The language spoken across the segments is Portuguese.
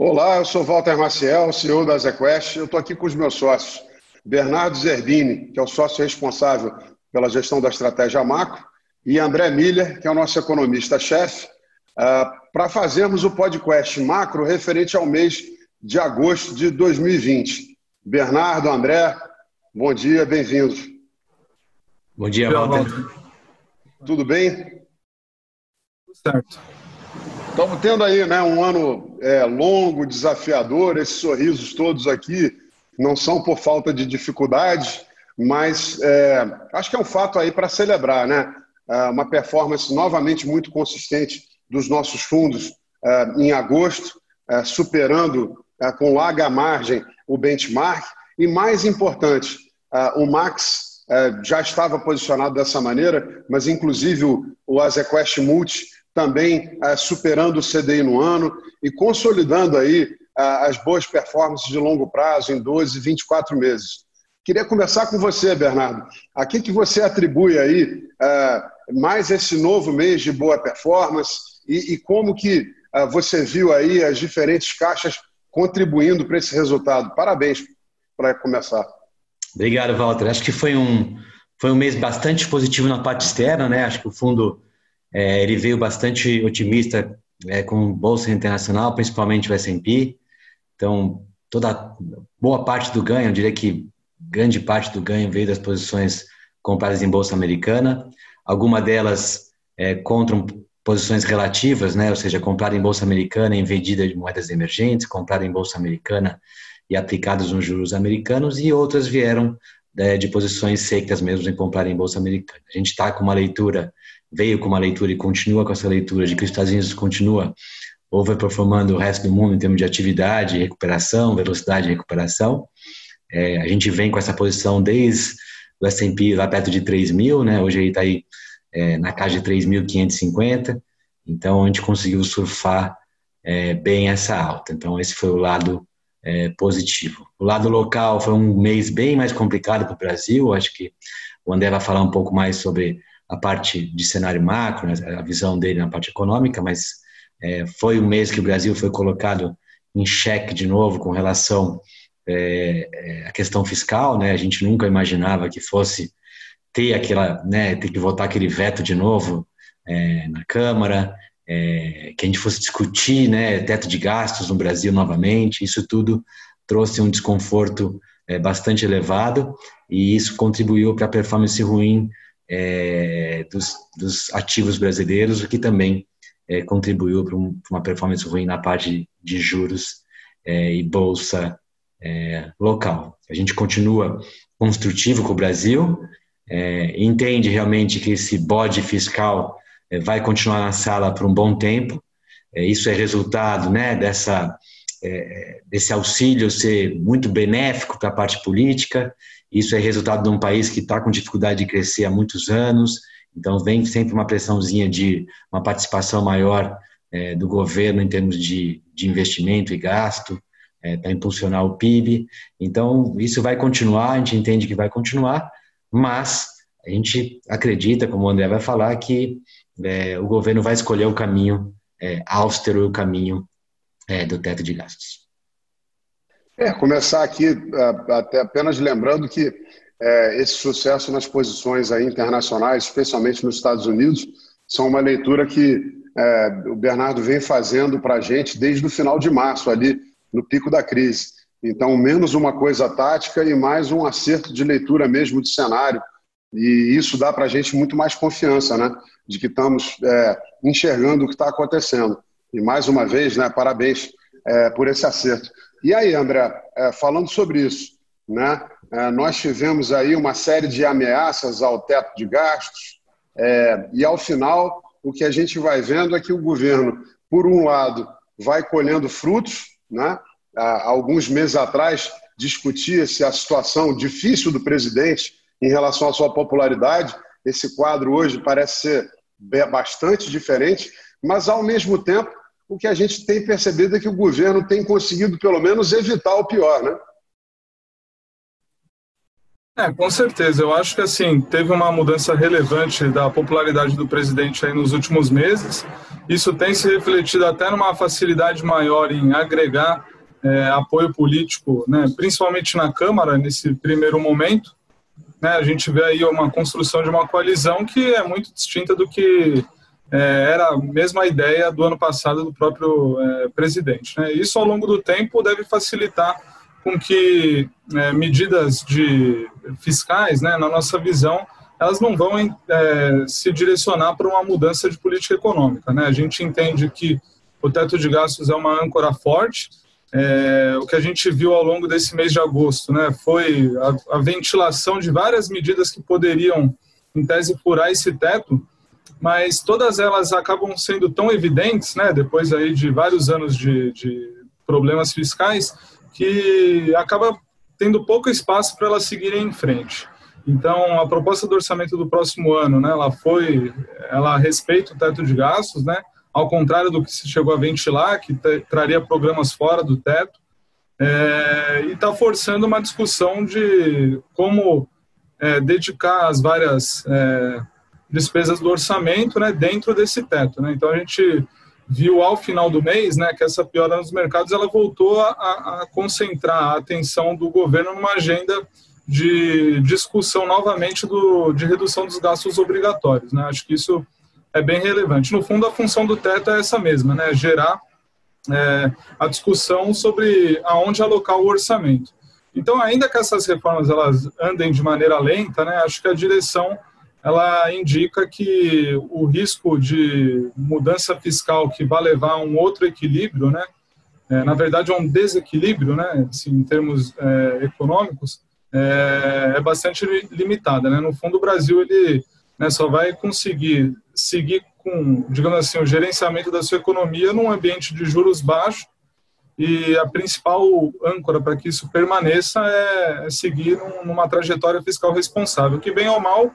Olá, eu sou Walter Maciel, CEO da ZQuest. Eu estou aqui com os meus sócios, Bernardo Zerbini, que é o sócio responsável pela gestão da estratégia macro, e André Miller, que é o nosso economista-chefe, uh, para fazermos o podcast macro referente ao mês de agosto de 2020. Bernardo, André, bom dia, bem-vindos. Bom dia, Walter. Tudo bem? Tudo certo. Estamos tendo aí né, um ano é, longo, desafiador, esses sorrisos todos aqui não são por falta de dificuldade, mas é, acho que é um fato aí para celebrar, né? É, uma performance novamente muito consistente dos nossos fundos é, em agosto, é, superando é, com larga margem o benchmark e mais importante, o Max já estava posicionado dessa maneira, mas inclusive o, o Azequest Multi também superando o CDI no ano e consolidando aí as boas performances de longo prazo em 12, 24 meses. Queria começar com você, Bernardo. A que, que você atribui aí mais esse novo mês de boa performance e, e como que você viu aí as diferentes caixas contribuindo para esse resultado? Parabéns para começar. Obrigado, Walter. Acho que foi um, foi um mês bastante positivo na parte externa, né? Acho que o fundo é, ele veio bastante otimista é, com bolsa internacional, principalmente o S&P. Então, toda boa parte do ganho, eu diria que grande parte do ganho veio das posições compradas em bolsa americana. Alguma delas é, contra posições relativas, né? ou seja, comprada em bolsa americana em vendida de moedas emergentes, comprada em bolsa americana e aplicados nos juros americanos, e outras vieram é, de posições secas mesmo em comprar em bolsa americana. A gente está com uma leitura, veio com uma leitura e continua com essa leitura de que os Estados Unidos continua overperformando o resto do mundo em termos de atividade, recuperação, velocidade de recuperação. É, a gente vem com essa posição desde o S&P lá perto de 3 mil, né? Hoje ele está aí é, na casa de 3.550. Então a gente conseguiu surfar é, bem essa alta. Então esse foi o lado é, positivo. O lado local foi um mês bem mais complicado para o Brasil. Acho que o André vai falar um pouco mais sobre a parte de cenário macro, né? a visão dele na parte econômica, mas é, foi um mês que o Brasil foi colocado em xeque de novo com relação é, é, à questão fiscal, né? A gente nunca imaginava que fosse ter aquela, né, ter que votar aquele veto de novo é, na Câmara, é, que a gente fosse discutir, né, teto de gastos no Brasil novamente. Isso tudo trouxe um desconforto é, bastante elevado e isso contribuiu para a performance ruim é, dos, dos ativos brasileiros, o que também é, contribuiu para um, uma performance ruim na parte de juros é, e bolsa é, local. A gente continua construtivo com o Brasil, é, entende realmente que esse bode fiscal é, vai continuar na sala por um bom tempo. Isso é resultado né, dessa, é, desse auxílio ser muito benéfico para a parte política. Isso é resultado de um país que está com dificuldade de crescer há muitos anos então, vem sempre uma pressãozinha de uma participação maior é, do governo em termos de, de investimento e gasto, é, para impulsionar o PIB. Então, isso vai continuar, a gente entende que vai continuar, mas a gente acredita, como o André vai falar, que é, o governo vai escolher o caminho é, austero, o caminho é, do teto de gastos. É, começar aqui até apenas lembrando que é, esse sucesso nas posições aí internacionais, especialmente nos Estados Unidos, são uma leitura que é, o Bernardo vem fazendo para a gente desde o final de março, ali no pico da crise. Então, menos uma coisa tática e mais um acerto de leitura mesmo de cenário. E isso dá para a gente muito mais confiança, né? De que estamos é, enxergando o que está acontecendo. E mais uma vez, né? Parabéns é, por esse acerto. E aí, André, é, falando sobre isso, né? É, nós tivemos aí uma série de ameaças ao teto de gastos, é, e ao final, o que a gente vai vendo é que o governo, por um lado, vai colhendo frutos. Né? Há alguns meses atrás, discutia-se a situação difícil do presidente em relação à sua popularidade. Esse quadro hoje parece ser bastante diferente, mas, ao mesmo tempo, o que a gente tem percebido é que o governo tem conseguido, pelo menos, evitar o pior. Né? É, com certeza. Eu acho que assim teve uma mudança relevante da popularidade do presidente aí nos últimos meses. Isso tem se refletido até numa facilidade maior em agregar é, apoio político, né, principalmente na Câmara nesse primeiro momento. Né, a gente vê aí uma construção de uma coalizão que é muito distinta do que é, era a mesma ideia do ano passado do próprio é, presidente. Né? Isso ao longo do tempo deve facilitar com que é, medidas de fiscais, né, na nossa visão, elas não vão é, se direcionar para uma mudança de política econômica. Né? A gente entende que o teto de gastos é uma âncora forte. É, o que a gente viu ao longo desse mês de agosto né, foi a, a ventilação de várias medidas que poderiam, em tese, furar esse teto, mas todas elas acabam sendo tão evidentes, né, depois aí de vários anos de, de problemas fiscais, que acaba tendo pouco espaço para elas seguirem em frente. Então, a proposta do orçamento do próximo ano, né, ela foi, ela respeita o teto de gastos, né, ao contrário do que se chegou a ventilar, que traria programas fora do teto, é, e está forçando uma discussão de como é, dedicar as várias é, despesas do orçamento né, dentro desse teto. Né? Então, a gente viu ao final do mês né, que essa piora nos mercados ela voltou a, a, concentrar a atenção do governo numa agenda de discussão novamente do, de redução dos gastos obrigatórios. Né? Acho que isso é bem relevante. No fundo, a função do teto é essa mesma, né? gerar é, a discussão sobre aonde alocar o orçamento. Então, ainda que essas reformas elas andem de maneira lenta, né, acho que a direção ela indica que o risco de mudança fiscal que vai levar a um outro equilíbrio, né, é, na verdade é um desequilíbrio, né, assim, em termos é, econômicos, é, é, bastante limitada. Né? No fundo, o Brasil ele né, só vai conseguir seguir com, digamos assim, o gerenciamento da sua economia num ambiente de juros baixos e a principal âncora para que isso permaneça é, é seguir numa trajetória fiscal responsável, que bem ou mal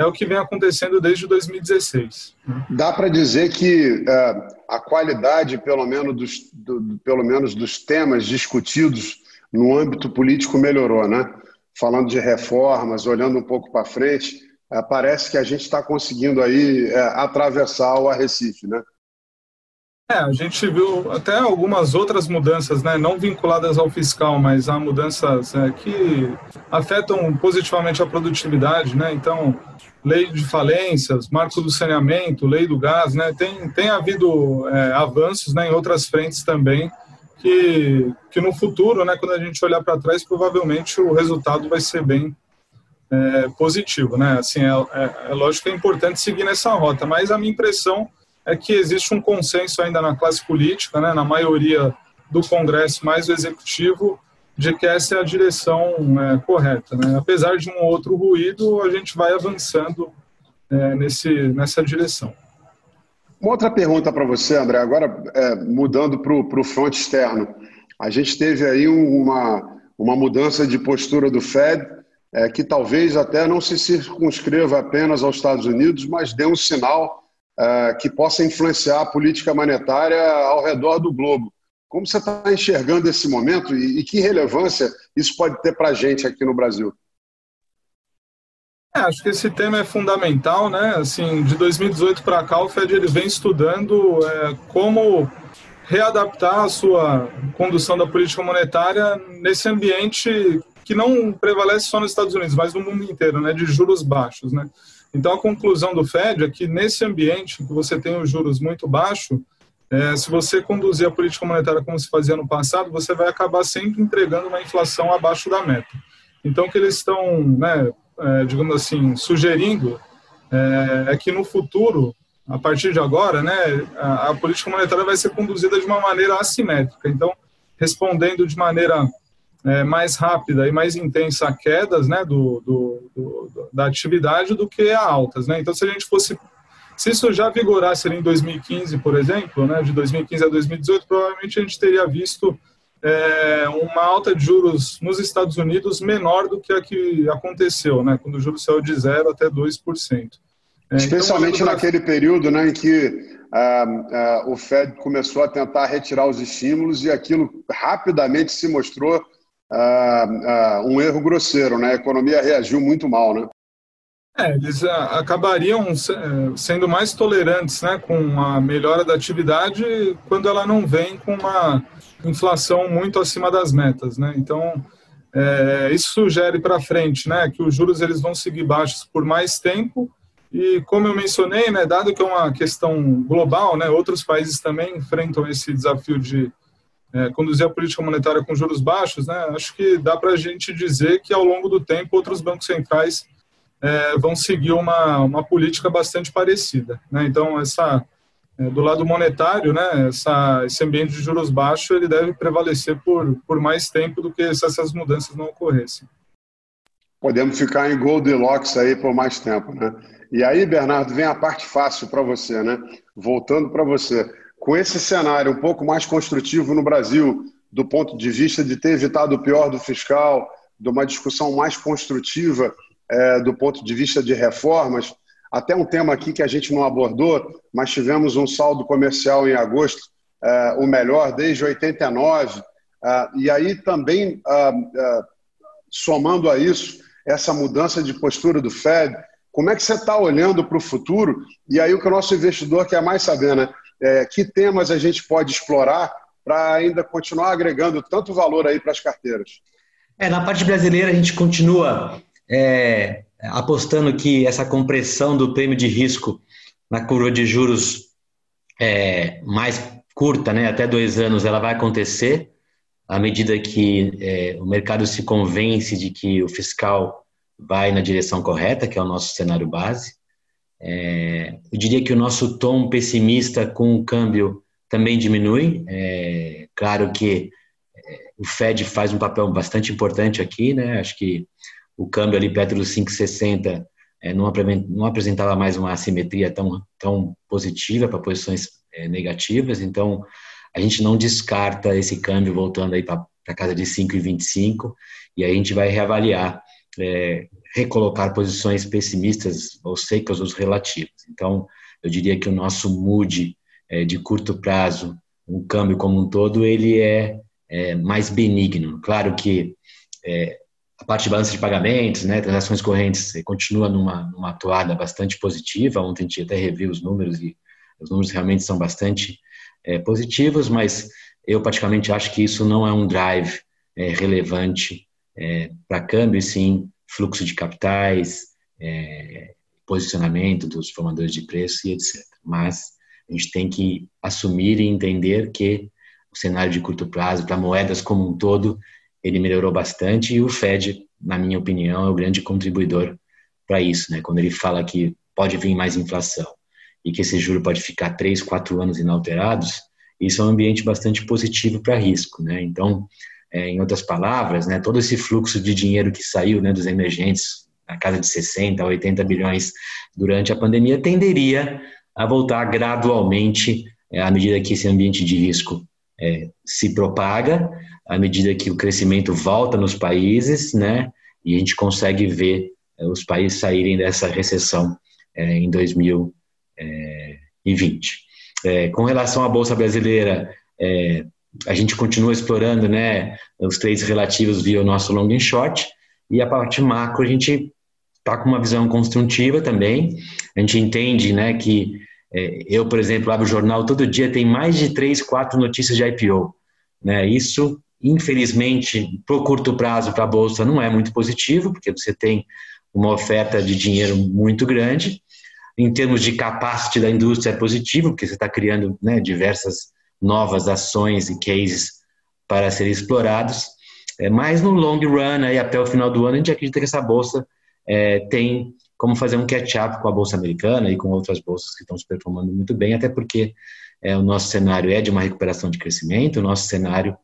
é o que vem acontecendo desde 2016. Dá para dizer que uh, a qualidade, pelo menos dos, do, pelo menos dos temas discutidos no âmbito político melhorou, né? Falando de reformas, olhando um pouco para frente, uh, parece que a gente está conseguindo aí uh, atravessar o Arrecife, né? É, a gente viu até algumas outras mudanças, né, não vinculadas ao fiscal, mas há mudanças é, que afetam positivamente a produtividade, né? Então, lei de falências, marco do saneamento, lei do gás, né? Tem, tem havido é, avanços né, em outras frentes também que, que no futuro, né, quando a gente olhar para trás, provavelmente o resultado vai ser bem é, positivo, né? Assim, é, é, é, lógico que é importante seguir nessa rota, mas a minha impressão é que existe um consenso ainda na classe política, né, na maioria do Congresso mais o Executivo, de que essa é a direção é, correta. Né? Apesar de um outro ruído, a gente vai avançando é, nesse, nessa direção. Uma outra pergunta para você, André, agora é, mudando para o front externo. A gente teve aí uma, uma mudança de postura do Fed, é, que talvez até não se circunscreva apenas aos Estados Unidos, mas dê um sinal é, que possa influenciar a política monetária ao redor do globo. Como você está enxergando esse momento e, e, que relevância isso pode ter para a gente aqui no Brasil? É, acho que esse tema é fundamental, né? Assim, de 2018 para cá, o Fed ele vem estudando é, como readaptar a sua condução da política monetária nesse ambiente que não prevalece só nos Estados Unidos, mas no mundo inteiro, né? De juros baixos, né? Então, a conclusão do Fed é que nesse ambiente que você tem os juros muito baixos, é, se você conduzir a política monetária como se fazia no passado, você vai acabar sempre entregando uma inflação abaixo da meta. Então, o que eles estão, né, é, digamos assim, sugerindo é, é, que no futuro, a partir de agora, né, a, a, política monetária vai ser conduzida de uma maneira assimétrica. Então, respondendo de maneira é, mais rápida e mais intensa a quedas né, do, do, do, da atividade do que a altas. Né? Então, se a gente fosse se isso já vigorasse em 2015, por exemplo, né, de 2015 a 2018, provavelmente a gente teria visto é, uma alta de juros nos Estados Unidos menor do que a que aconteceu, né, quando o juros saiu de 0 até 2%. É, Especialmente então, naquele período né, em que ah, ah, o Fed começou a tentar retirar os estímulos e aquilo rapidamente se mostrou uh, uh, um erro grosseiro, né? A economia reagiu muito mal, né? É, eles acabariam sendo mais tolerantes né, com a melhora da atividade quando ela não vem com uma inflação muito acima das metas. Né? Então, é, isso sugere para frente né, que os juros eles vão seguir baixos por mais tempo e, como eu mencionei, né, dado que é uma questão global, né, outros países também enfrentam esse desafio de é, conduzir a política monetária com juros baixos, né, acho que dá para a gente dizer que, ao longo do tempo, outros bancos centrais é, vão seguir uma, uma política bastante parecida. Né? Então, essa, é, do lado monetário, né, essa, esse ambiente de juros baixos ele deve prevalecer por, por mais tempo do que se essas mudanças não ocorressem. Podemos ficar em Goldilocks aí por mais tempo, né? E aí, Bernardo, vem a parte fácil para você, né? Voltando para você. Com esse cenário um pouco mais construtivo no Brasil, do ponto de vista de ter evitado o pior do fiscal, de uma discussão mais construtiva é, do ponto de vista de reformas. Até um tema aqui que a gente não abordou, mas tivemos um saldo comercial em agosto, é, o melhor desde 89. É, e aí também, é, é, somando a isso, essa mudança de postura do Fed, como é que você está olhando para o futuro? E aí o que o nosso investidor quer mais saber, né? É, que temas a gente pode explorar para ainda continuar agregando tanto valor aí para as carteiras? É, na parte brasileira a gente continua é, apostando que essa compressão do prêmio de risco na curva de juros é, mais curta, né, até dois anos, ela vai acontecer à medida que é, o mercado se convence de que o fiscal vai na direção correta, que é o nosso cenário base. É, eu diria que o nosso tom pessimista com o câmbio também diminui. É, claro que é, o Fed faz um papel bastante importante aqui, né? Acho que o câmbio ali perto dos 5,60 é, não, apresentava mais uma assimetria tão, tão positiva para posições é, negativas, então a gente não descarta esse câmbio voltando aí para a casa de 5,25 e a gente vai reavaliar, é, recolocar posições pessimistas ou secas ou relativas. Então, eu diria que o nosso mood é, de curto prazo, o câmbio como um todo, ele é, é mais benigno. Claro que é, a parte de balança de pagamentos, né, transações correntes, continua numa, numa bastante positiva. Ontem a gente até reviu os números e os números realmente são bastante é, positivos, mas eu praticamente acho que isso não é um drive é, relevante é, para câmbio, e sim fluxo de capitais, é, posicionamento dos formadores de preço e etc. Mas a gente tem que assumir e entender que o cenário de curto prazo para moedas como um todo ele melhorou bastante e o Fed, na minha opinião, é o grande contribuidor para isso, né? Quando ele fala que pode vir mais inflação e que esse juro pode ficar três, quatro anos inalterados, isso é um ambiente bastante positivo para risco, né? Então, é, em outras palavras, né, todo esse fluxo de dinheiro que saiu né, dos emergentes, na casa de 60, 80 bilhões durante a pandemia, tenderia a voltar gradualmente é, à medida que esse ambiente de risco é, se propaga à medida que o crescimento volta nos países, né? E a gente consegue ver é, os países saírem dessa recessão é, em 2020. É, com relação à bolsa brasileira, a gente continua explorando, né? Os trades relativos via o nosso long and short e a parte macro a gente está com uma visão construtiva também. A gente entende, né? Que é, eu, por exemplo, abro o jornal todo dia tem mais de três, quatro notícias de IPO. Né? Isso Infelizmente, para o curto prazo, para a Bolsa, não é muito positivo, porque você tem uma oferta de dinheiro muito grande. Em termos de capacity da indústria, é positivo, porque você está criando né, diversas novas ações e cases para serem explorados. É, mas no long run, aí, até o final do ano, a gente acredita que essa bolsa é, tem como fazer um catch-up com a bolsa americana e com outras bolsas que estão se performando muito bem, até porque é, o nosso cenário é de uma recuperação de crescimento, o nosso cenário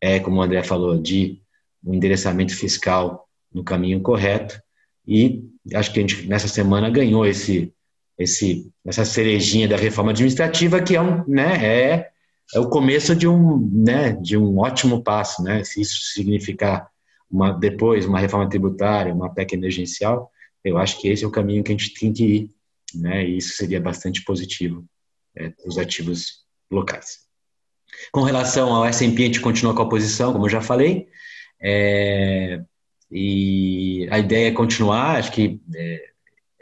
é, como o André falou, de um endereçamento fiscal no caminho correto. E acho que a gente, nessa semana, ganhou esse, esse, essa cerejinha da reforma administrativa, que é, um, né, é, é o começo de um, né, de um ótimo passo. Né? Se isso significar uma, depois uma reforma tributária, uma PEC emergencial, eu acho que esse é o caminho que a gente tem que ir. Né? E isso seria bastante positivo é, para os ativos locais. Com relação ao S&P, a gente continua com a posição, como eu já falei. É, e a ideia é continuar, acho que é,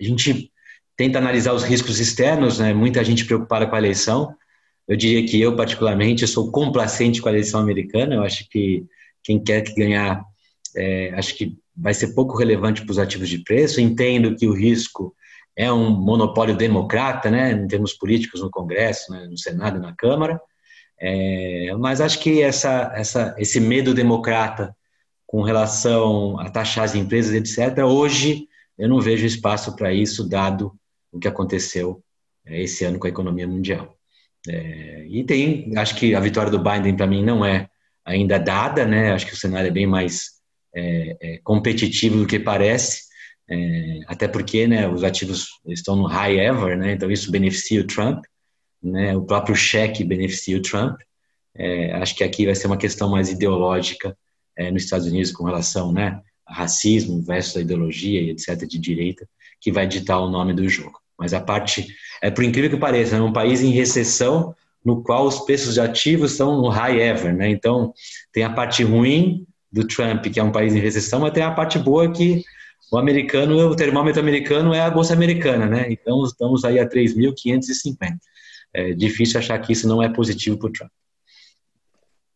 a gente tenta analisar os riscos externos, né? muita gente preocupada com a eleição. Eu diria que eu, particularmente, eu sou complacente com a eleição americana, eu acho que quem quer que ganhar, é, acho que vai ser pouco relevante para os ativos de preço. Entendo que o risco é um monopólio democrata, né, em termos políticos no Congresso, né, no Senado e na Câmara. É, mas acho que essa, essa, esse medo democrata com relação a taxar as empresas, etc., hoje eu não vejo espaço para isso, dado o que aconteceu é, esse ano com a economia mundial. É, e tem, acho que a vitória do Biden para mim não é ainda dada, né? Acho que o cenário é bem mais é, é, competitivo do que parece, é, até porque, né, os ativos estão no high ever, né? Então isso beneficia o Trump, né? O próprio cheque beneficia o Trump. É, acho que aqui vai ser uma questão mais ideológica é, nos Estados Unidos com relação, né, a racismo versus a ideologia e etc de direita, que vai ditar o nome do jogo. Mas a parte, é por incrível que pareça, é um país em recessão no qual os preços de ativos estão no high ever, né? Então, tem a parte ruim do Trump, que é um país em recessão, mas tem a parte boa que o americano, o termômetro americano é a bolsa americana, né? Então, estamos aí a 3.550. É difícil achar que isso não é positivo para o Trump.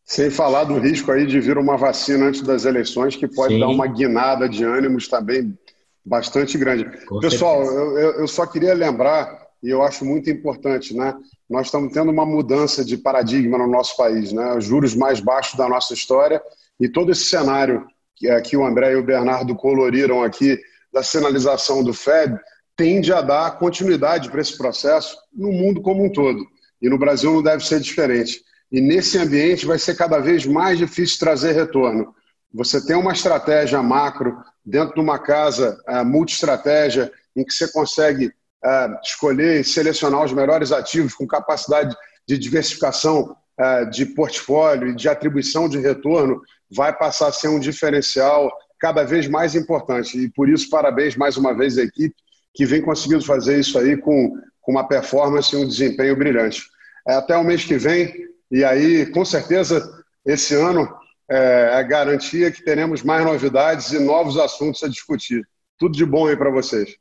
Sem falar do risco aí de vir uma vacina antes das eleições, que pode Sim. dar uma guinada de ânimos também bastante grande. Com Pessoal, eu, eu, só queria lembrar, e eu acho muito importante, né? Nós estamos tendo uma mudança de paradigma no nosso país, né? Os juros mais baixos da nossa história e todo esse cenário que aqui o André e o Bernardo coloriram aqui da sinalização do Fed tende a dar continuidade para esse processo no mundo como um todo. E no Brasil não deve ser diferente. E nesse ambiente vai ser cada vez mais difícil trazer retorno. Você tem uma estratégia macro dentro de uma casa uh, multi-estratégia em que você consegue uh, escolher e selecionar os melhores ativos com capacidade de diversificação uh, de portfólio e de atribuição de retorno, vai passar a ser um diferencial cada vez mais importante. E por isso, parabéns mais uma vez à equipe que vem conseguindo fazer isso aí com, com uma performance e um desempenho brilhante. É, até o mês que vem, e aí, com certeza, esse ano é a garantia que teremos mais novidades e novos assuntos a discutir. Tudo de bom aí para vocês.